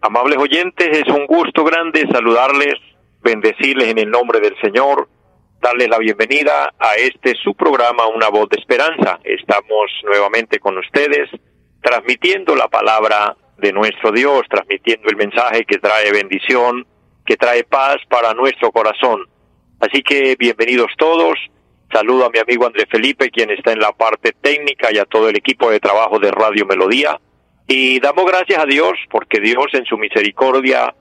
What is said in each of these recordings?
amables oyentes. Es un gusto grande saludarles bendecirles en el nombre del Señor, darles la bienvenida a este su programa Una voz de esperanza. Estamos nuevamente con ustedes transmitiendo la palabra de nuestro Dios, transmitiendo el mensaje que trae bendición, que trae paz para nuestro corazón. Así que bienvenidos todos. Saludo a mi amigo André Felipe, quien está en la parte técnica y a todo el equipo de trabajo de Radio Melodía. Y damos gracias a Dios porque Dios en su misericordia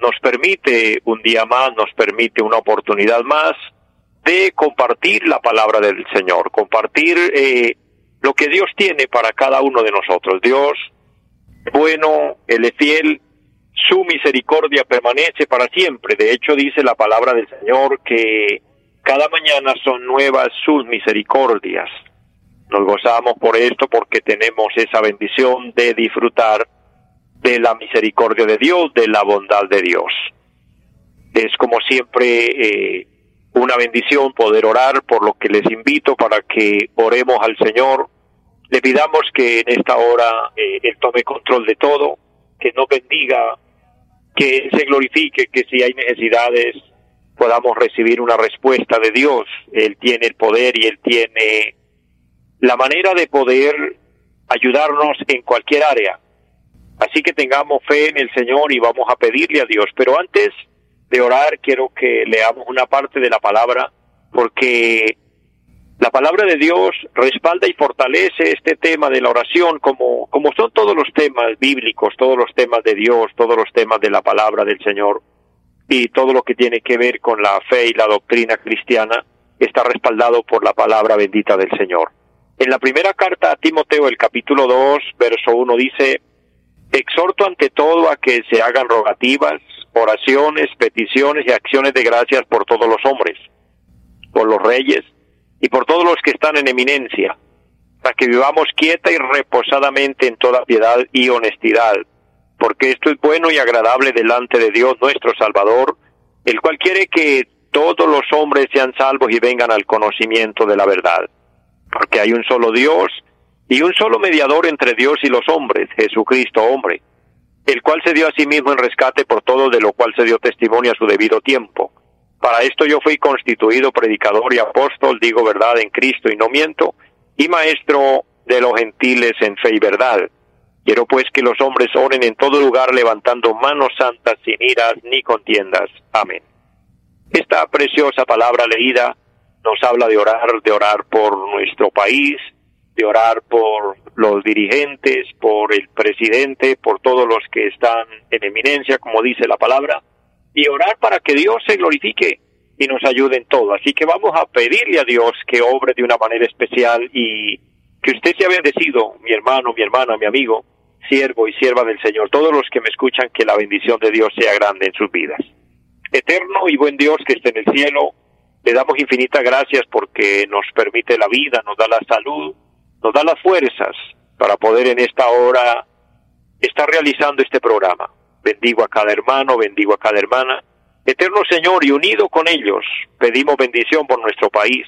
nos permite un día más, nos permite una oportunidad más de compartir la palabra del Señor, compartir eh, lo que Dios tiene para cada uno de nosotros. Dios, bueno, Él es fiel, su misericordia permanece para siempre. De hecho, dice la palabra del Señor que cada mañana son nuevas sus misericordias. Nos gozamos por esto porque tenemos esa bendición de disfrutar de la misericordia de Dios, de la bondad de Dios. Es como siempre eh, una bendición poder orar, por lo que les invito para que oremos al Señor, le pidamos que en esta hora eh, Él tome control de todo, que nos bendiga, que Él se glorifique, que si hay necesidades podamos recibir una respuesta de Dios. Él tiene el poder y Él tiene la manera de poder ayudarnos en cualquier área. Así que tengamos fe en el Señor y vamos a pedirle a Dios. Pero antes de orar, quiero que leamos una parte de la palabra, porque la palabra de Dios respalda y fortalece este tema de la oración, como, como son todos los temas bíblicos, todos los temas de Dios, todos los temas de la palabra del Señor, y todo lo que tiene que ver con la fe y la doctrina cristiana, está respaldado por la palabra bendita del Señor. En la primera carta a Timoteo, el capítulo 2, verso 1 dice, Exhorto ante todo a que se hagan rogativas, oraciones, peticiones y acciones de gracias por todos los hombres, por los reyes y por todos los que están en eminencia, para que vivamos quieta y reposadamente en toda piedad y honestidad, porque esto es bueno y agradable delante de Dios nuestro Salvador, el cual quiere que todos los hombres sean salvos y vengan al conocimiento de la verdad, porque hay un solo Dios, y un solo mediador entre Dios y los hombres, Jesucristo hombre, el cual se dio a sí mismo en rescate por todo de lo cual se dio testimonio a su debido tiempo. Para esto yo fui constituido predicador y apóstol, digo verdad en Cristo y no miento, y maestro de los gentiles en fe y verdad. Quiero pues que los hombres oren en todo lugar levantando manos santas sin iras ni contiendas. Amén. Esta preciosa palabra leída nos habla de orar, de orar por nuestro país, de orar por los dirigentes, por el presidente, por todos los que están en eminencia, como dice la palabra, y orar para que Dios se glorifique y nos ayude en todo. Así que vamos a pedirle a Dios que obre de una manera especial y que usted sea bendecido, mi hermano, mi hermana, mi amigo, siervo y sierva del Señor, todos los que me escuchan, que la bendición de Dios sea grande en sus vidas. Eterno y buen Dios que esté en el cielo, le damos infinitas gracias porque nos permite la vida, nos da la salud, nos da las fuerzas para poder en esta hora estar realizando este programa. Bendigo a cada hermano, bendigo a cada hermana. Eterno Señor, y unido con ellos, pedimos bendición por nuestro país.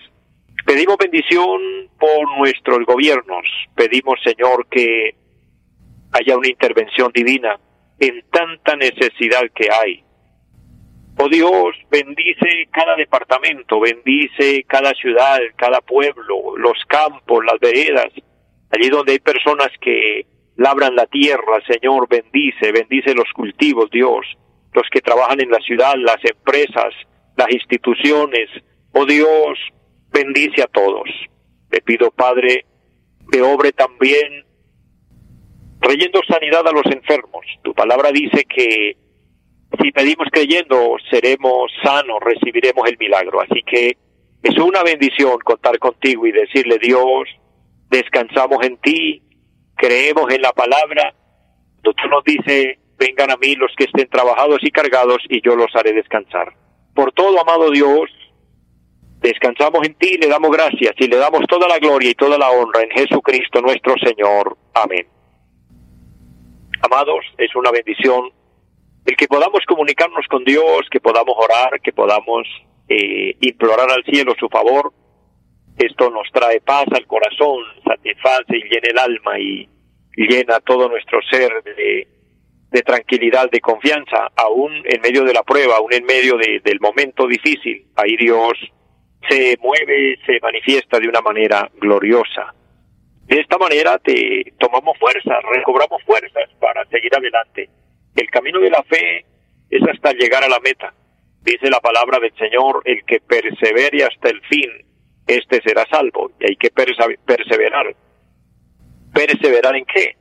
Pedimos bendición por nuestros gobiernos. Pedimos, Señor, que haya una intervención divina en tanta necesidad que hay. Oh Dios, bendice cada departamento, bendice cada ciudad, cada pueblo, los campos, las veredas, allí donde hay personas que labran la tierra, Señor, bendice, bendice los cultivos, Dios, los que trabajan en la ciudad, las empresas, las instituciones. Oh Dios, bendice a todos. Te pido, Padre, que obre también trayendo sanidad a los enfermos. Tu palabra dice que si pedimos creyendo, seremos sanos, recibiremos el milagro. Así que es una bendición contar contigo y decirle, Dios, descansamos en ti, creemos en la palabra. Tú nos dice vengan a mí los que estén trabajados y cargados y yo los haré descansar. Por todo, amado Dios, descansamos en ti, le damos gracias y le damos toda la gloria y toda la honra en Jesucristo nuestro Señor. Amén. Amados, es una bendición el que podamos comunicarnos con Dios, que podamos orar, que podamos eh, implorar al cielo su favor. Esto nos trae paz al corazón, satisface y llena el alma y llena todo nuestro ser de, de tranquilidad, de confianza, aún en medio de la prueba, aún en medio de, del momento difícil. Ahí Dios se mueve, se manifiesta de una manera gloriosa. De esta manera te tomamos fuerzas, recobramos fuerzas para seguir adelante. El camino de la fe es hasta llegar a la meta. Dice la palabra del Señor, el que persevere hasta el fin, este será salvo. Y hay que perseverar. ¿Perseverar en qué?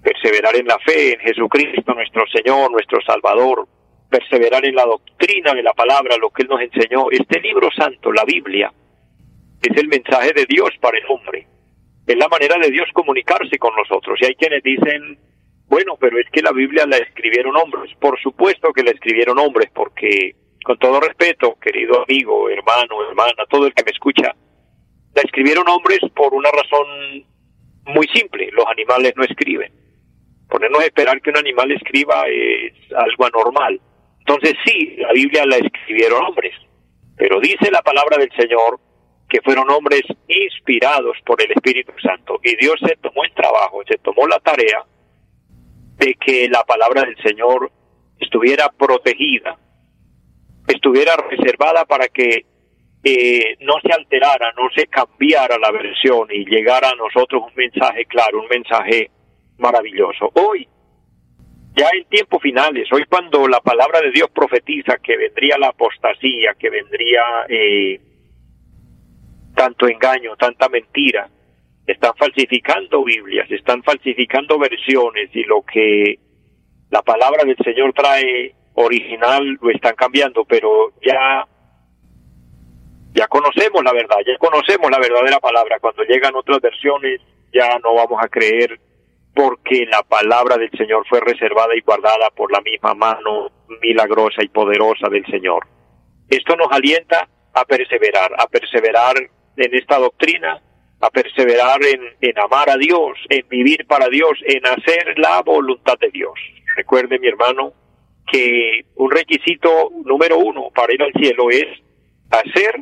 Perseverar en la fe en Jesucristo, nuestro Señor, nuestro Salvador. Perseverar en la doctrina de la palabra, lo que Él nos enseñó. Este libro santo, la Biblia, es el mensaje de Dios para el hombre. Es la manera de Dios comunicarse con nosotros. Y hay quienes dicen, bueno, pero es que la Biblia la escribieron hombres. Por supuesto que la escribieron hombres, porque con todo respeto, querido amigo, hermano, hermana, todo el que me escucha, la escribieron hombres por una razón muy simple, los animales no escriben. Ponernos a esperar que un animal escriba es algo anormal. Entonces sí, la Biblia la escribieron hombres, pero dice la palabra del Señor que fueron hombres inspirados por el Espíritu Santo y Dios se tomó el trabajo, se tomó la tarea de que la palabra del Señor estuviera protegida, estuviera reservada para que eh, no se alterara, no se cambiara la versión y llegara a nosotros un mensaje claro, un mensaje maravilloso. Hoy, ya en tiempos finales, hoy cuando la palabra de Dios profetiza que vendría la apostasía, que vendría eh, tanto engaño, tanta mentira, están falsificando Biblias, están falsificando versiones y lo que la palabra del Señor trae original lo están cambiando, pero ya ya conocemos la verdad, ya conocemos la verdadera palabra. Cuando llegan otras versiones ya no vamos a creer porque la palabra del Señor fue reservada y guardada por la misma mano milagrosa y poderosa del Señor. Esto nos alienta a perseverar, a perseverar en esta doctrina, a perseverar en, en amar a Dios, en vivir para Dios, en hacer la voluntad de Dios. Recuerde, mi hermano, que un requisito número uno para ir al cielo es hacer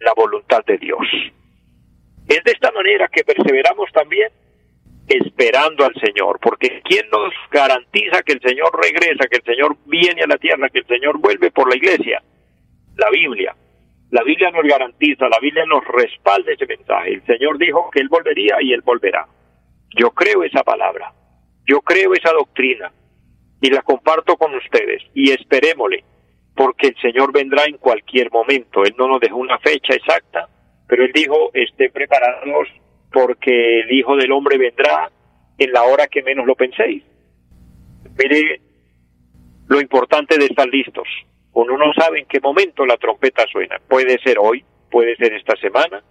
la voluntad de Dios. Es de esta manera que perseveramos también esperando al Señor, porque ¿quién nos garantiza que el Señor regresa, que el Señor viene a la tierra, que el Señor vuelve por la iglesia? La Biblia. La Biblia nos garantiza, la Biblia nos respalda ese mensaje. El Señor dijo que Él volvería y Él volverá. Yo creo esa palabra, yo creo esa doctrina y la comparto con ustedes y esperémosle porque el Señor vendrá en cualquier momento. Él no nos dejó una fecha exacta, pero Él dijo, estén preparados porque el Hijo del Hombre vendrá en la hora que menos lo penséis. Mire lo importante de estar listos. Uno no sabe en qué momento la trompeta suena. Puede ser hoy, puede ser esta semana,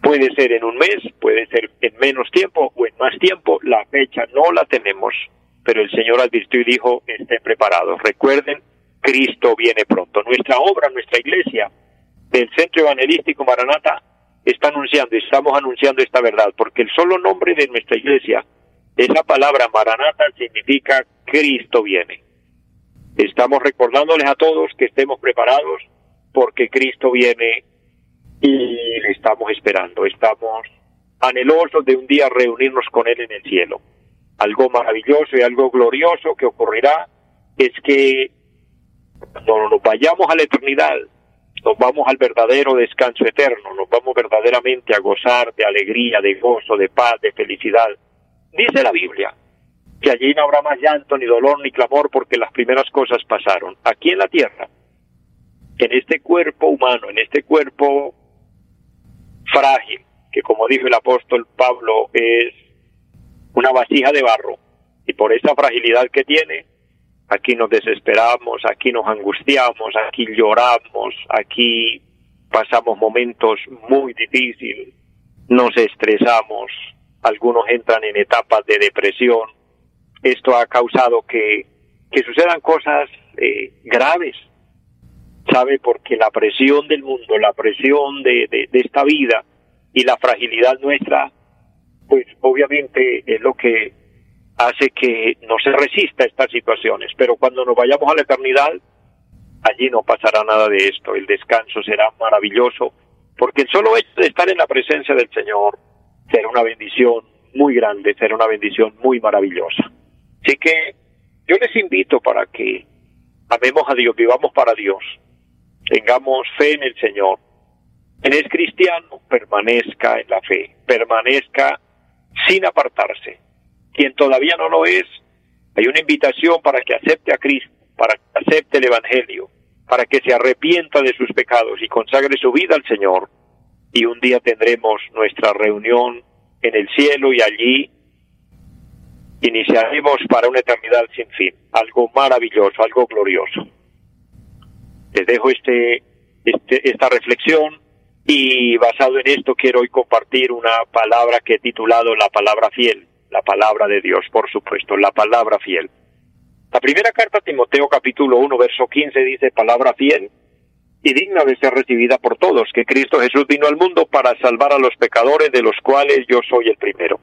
puede ser en un mes, puede ser en menos tiempo o en más tiempo. La fecha no la tenemos, pero el Señor advirtió y dijo, estén preparados. Recuerden Cristo viene pronto. Nuestra obra, nuestra iglesia del Centro Evangelístico Maranata está anunciando, estamos anunciando esta verdad, porque el solo nombre de nuestra iglesia, esa palabra Maranata significa Cristo viene. Estamos recordándoles a todos que estemos preparados porque Cristo viene y le estamos esperando. Estamos anhelosos de un día reunirnos con Él en el cielo. Algo maravilloso y algo glorioso que ocurrirá es que cuando nos vayamos a la eternidad, nos vamos al verdadero descanso eterno, nos vamos verdaderamente a gozar de alegría, de gozo, de paz, de felicidad. Dice la Biblia que allí no habrá más llanto, ni dolor, ni clamor, porque las primeras cosas pasaron. Aquí en la tierra, en este cuerpo humano, en este cuerpo frágil, que como dijo el apóstol Pablo es una vasija de barro, y por esa fragilidad que tiene, aquí nos desesperamos, aquí nos angustiamos, aquí lloramos, aquí pasamos momentos muy difíciles, nos estresamos, algunos entran en etapas de depresión. Esto ha causado que que sucedan cosas eh, graves, ¿sabe? Porque la presión del mundo, la presión de, de, esta vida y la fragilidad nuestra, pues obviamente es lo que hace que no se resista a estas situaciones. Pero cuando nos vayamos a la eternidad, allí no pasará nada de esto. El descanso será maravilloso, porque solo de estar en la presencia del Señor será una bendición muy grande, será una bendición muy maravillosa. Así que yo les invito para que amemos a Dios, vivamos para Dios, tengamos fe en el Señor. Quien es cristiano, permanezca en la fe, permanezca sin apartarse. Quien todavía no lo es, hay una invitación para que acepte a Cristo, para que acepte el Evangelio, para que se arrepienta de sus pecados y consagre su vida al Señor. Y un día tendremos nuestra reunión en el cielo y allí iniciaremos para una eternidad sin fin, algo maravilloso, algo glorioso. Les dejo este, este, esta reflexión y basado en esto quiero hoy compartir una palabra que he titulado la palabra fiel, la palabra de Dios, por supuesto, la palabra fiel. La primera carta a Timoteo capítulo 1 verso 15 dice palabra fiel y digna de ser recibida por todos, que Cristo Jesús vino al mundo para salvar a los pecadores, de los cuales yo soy el primero.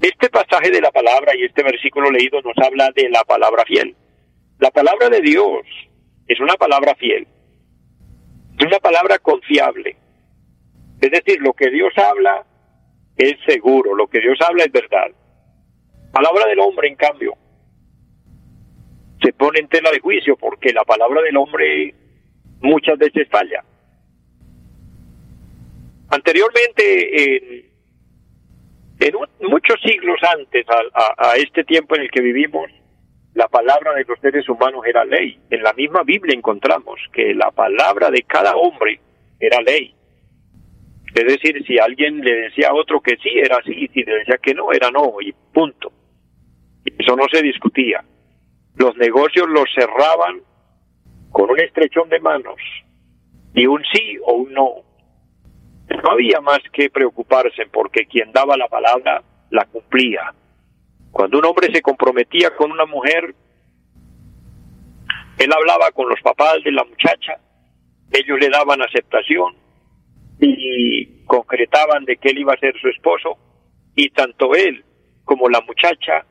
Este pasaje de la palabra y este versículo leído nos habla de la palabra fiel. La palabra de Dios es una palabra fiel, es una palabra confiable. Es decir, lo que Dios habla es seguro, lo que Dios habla es verdad. Palabra del hombre, en cambio, se pone en tela de juicio porque la palabra del hombre muchas veces falla. Anteriormente, en, en muchos siglos antes a, a, este tiempo en el que vivimos, la palabra de los seres humanos era ley. En la misma Biblia encontramos que la palabra de cada hombre era ley. Es decir, si alguien le decía a otro que sí, era sí, si le decía que no, era no, y punto. Eso no se discutía. Los negocios los cerraban con un estrechón de manos y un sí o un no. No había más que preocuparse porque quien daba la palabra la cumplía. Cuando un hombre se comprometía con una mujer, él hablaba con los papás de la muchacha, ellos le daban aceptación y concretaban de que él iba a ser su esposo y tanto él como la muchacha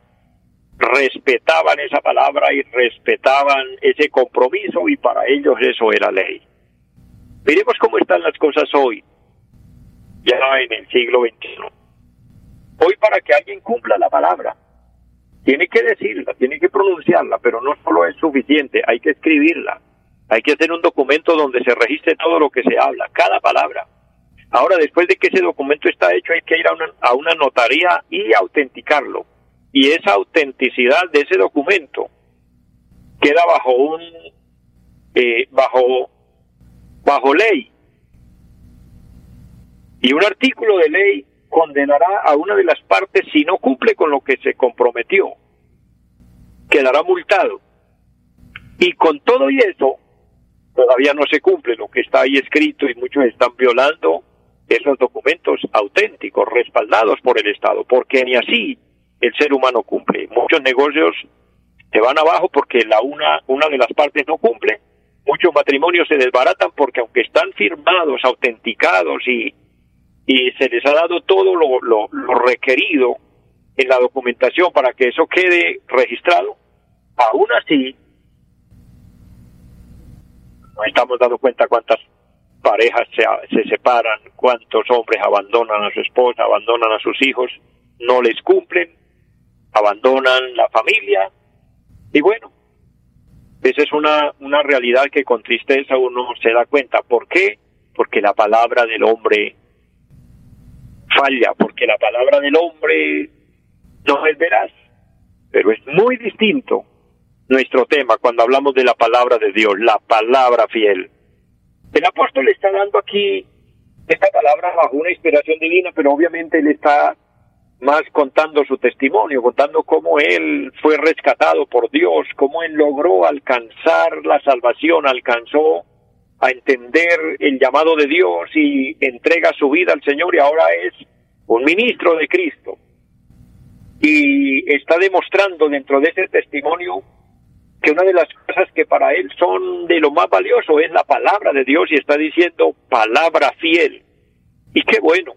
respetaban esa palabra y respetaban ese compromiso y para ellos eso era ley. Miremos cómo están las cosas hoy, ya en el siglo XXI. Hoy para que alguien cumpla la palabra, tiene que decirla, tiene que pronunciarla, pero no solo es suficiente, hay que escribirla, hay que hacer un documento donde se registre todo lo que se habla, cada palabra. Ahora, después de que ese documento está hecho, hay que ir a una, a una notaría y autenticarlo y esa autenticidad de ese documento queda bajo un eh, bajo bajo ley y un artículo de ley condenará a una de las partes si no cumple con lo que se comprometió quedará multado y con todo y eso todavía no se cumple lo que está ahí escrito y muchos están violando esos documentos auténticos respaldados por el Estado porque ni así el ser humano cumple. Muchos negocios se van abajo porque la una, una de las partes no cumple. Muchos matrimonios se desbaratan porque aunque están firmados, autenticados y, y se les ha dado todo lo, lo, requerido en la documentación para que eso quede registrado, aún así no estamos dando cuenta cuántas parejas se, se separan, cuántos hombres abandonan a su esposa, abandonan a sus hijos, no les cumplen abandonan la familia y bueno, esa es una, una realidad que con tristeza uno se da cuenta. ¿Por qué? Porque la palabra del hombre falla, porque la palabra del hombre no es veraz. Pero es muy distinto nuestro tema cuando hablamos de la palabra de Dios, la palabra fiel. El apóstol está dando aquí esta palabra bajo una inspiración divina, pero obviamente él está más contando su testimonio, contando cómo él fue rescatado por Dios, cómo él logró alcanzar la salvación, alcanzó a entender el llamado de Dios y entrega su vida al Señor y ahora es un ministro de Cristo. Y está demostrando dentro de ese testimonio una de las cosas que para él son de lo más valioso es la palabra de Dios y está diciendo palabra fiel. Y qué bueno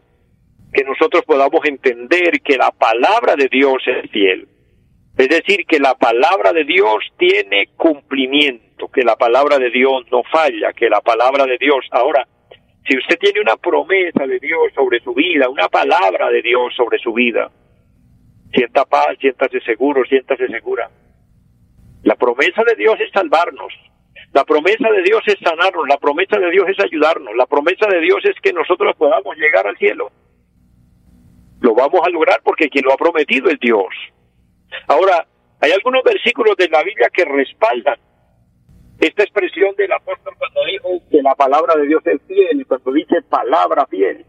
que nosotros podamos entender que la palabra de Dios es fiel. Es decir, que la palabra de Dios tiene cumplimiento, que la palabra de Dios no falla, que la palabra de Dios, ahora, si usted tiene una promesa de Dios sobre su vida, una palabra de Dios sobre su vida, sienta paz, siéntase seguro, siéntase segura. La promesa de Dios es salvarnos. La promesa de Dios es sanarnos. La promesa de Dios es ayudarnos. La promesa de Dios es que nosotros podamos llegar al cielo. Lo vamos a lograr porque quien lo ha prometido es Dios. Ahora, hay algunos versículos de la Biblia que respaldan esta expresión del apóstol cuando dijo que la palabra de Dios es fiel cuando dice palabra fiel.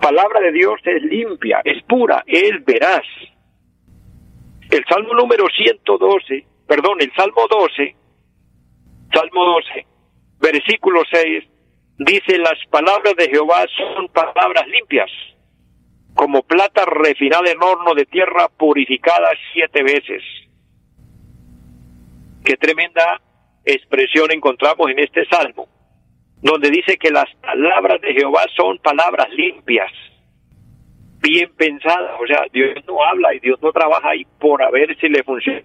Palabra de Dios es limpia, es pura, es veraz. El Salmo número 112, perdón, el Salmo 12, Salmo 12, versículo 6, dice, las palabras de Jehová son palabras limpias, como plata refinada en horno de tierra purificada siete veces. Qué tremenda expresión encontramos en este salmo, donde dice que las palabras de Jehová son palabras limpias, bien pensadas. O sea, Dios no habla y Dios no trabaja ahí por a ver si le funciona.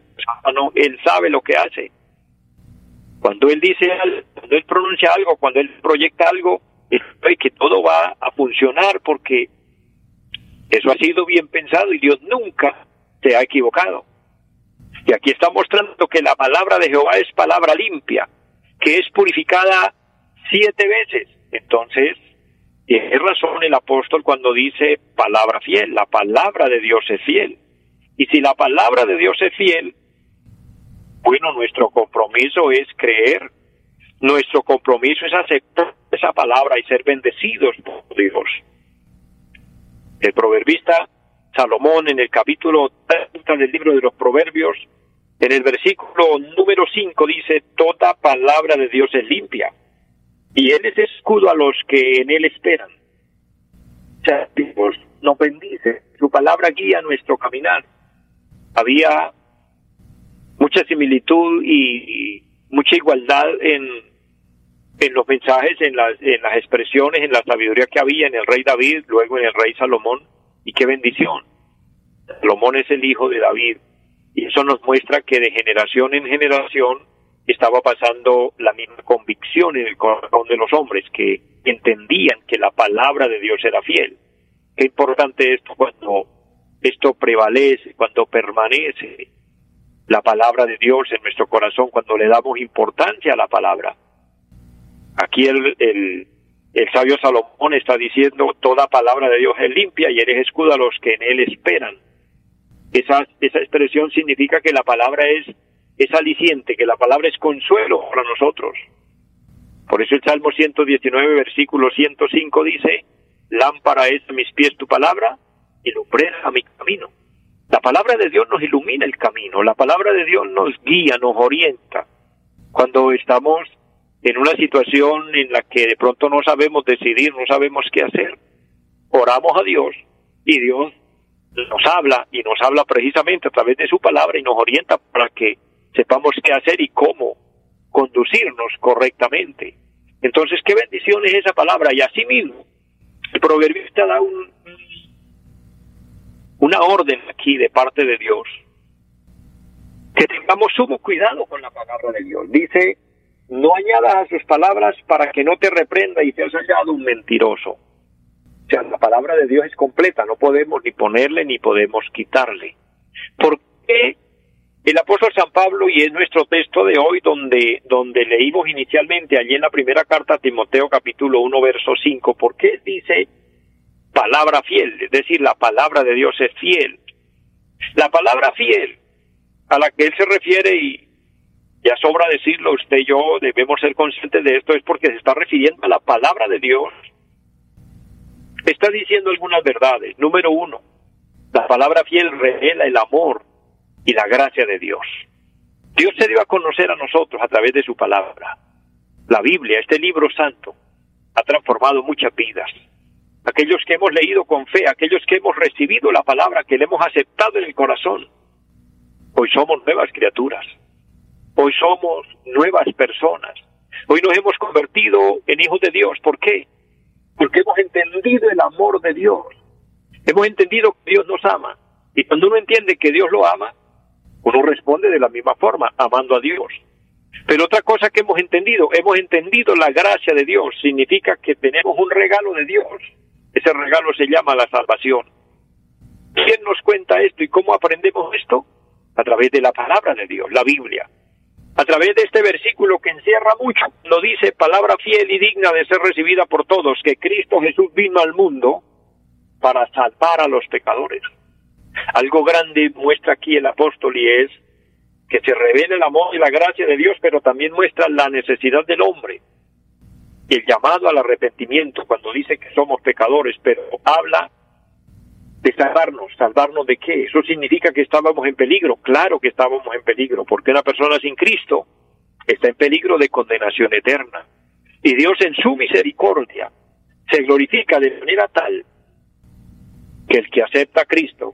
No, Él sabe lo que hace. Cuando Él dice cuando Él pronuncia algo, cuando Él proyecta algo, es que todo va a funcionar porque eso ha sido bien pensado y Dios nunca se ha equivocado. Y aquí está mostrando que la palabra de Jehová es palabra limpia, que es purificada siete veces. Entonces, tiene razón el apóstol cuando dice palabra fiel. La palabra de Dios es fiel. Y si la palabra de Dios es fiel, bueno, nuestro compromiso es creer. Nuestro compromiso es aceptar esa palabra y ser bendecidos por Dios. El proverbista Salomón en el capítulo 30 del libro de los Proverbios, en el versículo número 5 dice, toda palabra de Dios es limpia y Él es escudo a los que en Él esperan. Sea, Dios nos bendice, su palabra guía nuestro caminar. Había mucha similitud y, mucha igualdad en, en los mensajes, en las, en las expresiones, en la sabiduría que había en el rey David, luego en el rey Salomón, y qué bendición. Salomón es el hijo de David, y eso nos muestra que de generación en generación estaba pasando la misma convicción en el corazón de los hombres, que entendían que la palabra de Dios era fiel. Qué importante esto cuando esto prevalece, cuando permanece la palabra de Dios en nuestro corazón, cuando le damos importancia a la palabra. Aquí el, el, sabio Salomón está diciendo, toda palabra de Dios es limpia y eres escudo a los que en él esperan. Esa, esa expresión significa que la palabra es, es aliciente, que la palabra es consuelo para nosotros. Por eso el Salmo 119, versículo 105 dice, lámpara es a mis pies tu palabra y lumbrera a mi camino. La palabra de Dios nos ilumina el camino, la palabra de Dios nos guía, nos orienta. Cuando estamos en una situación en la que de pronto no sabemos decidir, no sabemos qué hacer, oramos a Dios y Dios nos habla y nos habla precisamente a través de su palabra y nos orienta para que sepamos qué hacer y cómo conducirnos correctamente. Entonces, qué bendición es esa palabra y así mismo el proverbista da un, una orden aquí de parte de Dios que tengamos sumo cuidado con la palabra de Dios. Dice, no añadas a sus palabras para que no te reprenda y te has hallado un mentiroso. O sea, la palabra de Dios es completa, no podemos ni ponerle ni podemos quitarle. ¿Por qué el apóstol San Pablo, y es nuestro texto de hoy, donde, donde leímos inicialmente allí en la primera carta a Timoteo capítulo 1, verso 5, ¿por qué dice palabra fiel? Es decir, la palabra de Dios es fiel. La palabra fiel a la que él se refiere y, ya sobra decirlo, usted y yo debemos ser conscientes de esto, es porque se está refiriendo a la palabra de Dios. Está diciendo algunas verdades. Número uno, la palabra fiel revela el amor y la gracia de Dios. Dios se dio a conocer a nosotros a través de su palabra. La Biblia, este libro santo, ha transformado muchas vidas. Aquellos que hemos leído con fe, aquellos que hemos recibido la palabra, que le hemos aceptado en el corazón, hoy somos nuevas criaturas. Hoy somos nuevas personas. Hoy nos hemos convertido en hijos de Dios. ¿Por qué? Porque hemos entendido el amor de Dios. Hemos entendido que Dios nos ama. Y cuando uno entiende que Dios lo ama, uno responde de la misma forma, amando a Dios. Pero otra cosa que hemos entendido, hemos entendido la gracia de Dios, significa que tenemos un regalo de Dios. Ese regalo se llama la salvación. ¿Quién nos cuenta esto y cómo aprendemos esto? A través de la palabra de Dios, la Biblia. A través de este versículo que encierra mucho, nos dice palabra fiel y digna de ser recibida por todos, que Cristo Jesús vino al mundo para salvar a los pecadores. Algo grande muestra aquí el apóstol y es que se revela el amor y la gracia de Dios, pero también muestra la necesidad del hombre. El llamado al arrepentimiento cuando dice que somos pecadores, pero habla de salvarnos. ¿Salvarnos de qué? Eso significa que estábamos en peligro. Claro que estábamos en peligro, porque una persona sin Cristo está en peligro de condenación eterna. Y Dios en su misericordia se glorifica de manera tal que el que acepta a Cristo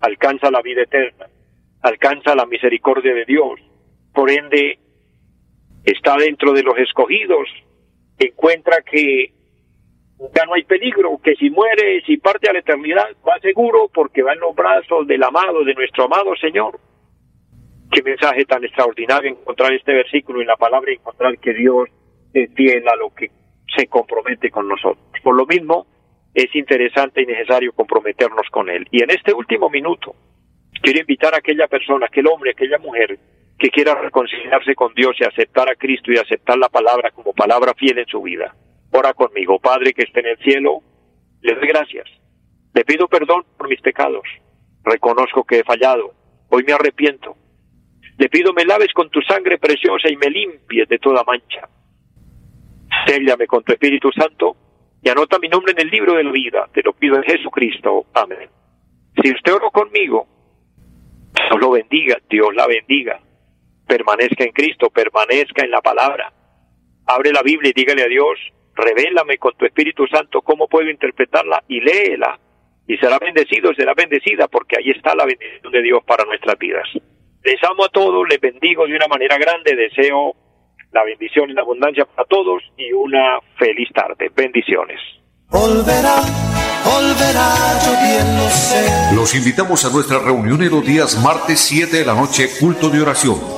alcanza la vida eterna, alcanza la misericordia de Dios, por ende está dentro de los escogidos, encuentra que ya no hay peligro, que si muere, si parte a la eternidad, va seguro porque va en los brazos del amado, de nuestro amado Señor. Qué mensaje tan extraordinario encontrar este versículo en la palabra y encontrar que Dios es fiel a lo que se compromete con nosotros. Por lo mismo, es interesante y necesario comprometernos con Él. Y en este último minuto, quiero invitar a aquella persona, aquel hombre, aquella mujer que quiera reconciliarse con Dios y aceptar a Cristo y aceptar la palabra como palabra fiel en su vida. Ora conmigo, Padre que esté en el cielo, le doy gracias. Le pido perdón por mis pecados. Reconozco que he fallado. Hoy me arrepiento. Le pido me laves con tu sangre preciosa y me limpies de toda mancha. Séllame con tu Espíritu Santo y anota mi nombre en el libro de la vida. Te lo pido en Jesucristo. Amén. Si usted oró conmigo, Dios lo bendiga, Dios la bendiga. Permanezca en Cristo, permanezca en la palabra. Abre la Biblia y dígale a Dios, revélame con tu Espíritu Santo cómo puedo interpretarla y léela. Y será bendecido, será bendecida, porque ahí está la bendición de Dios para nuestras vidas. Les amo a todos, les bendigo de una manera grande, deseo la bendición y la abundancia para todos y una feliz tarde. Bendiciones. Los invitamos a nuestra reunión en los días martes 7 de la noche, culto de oración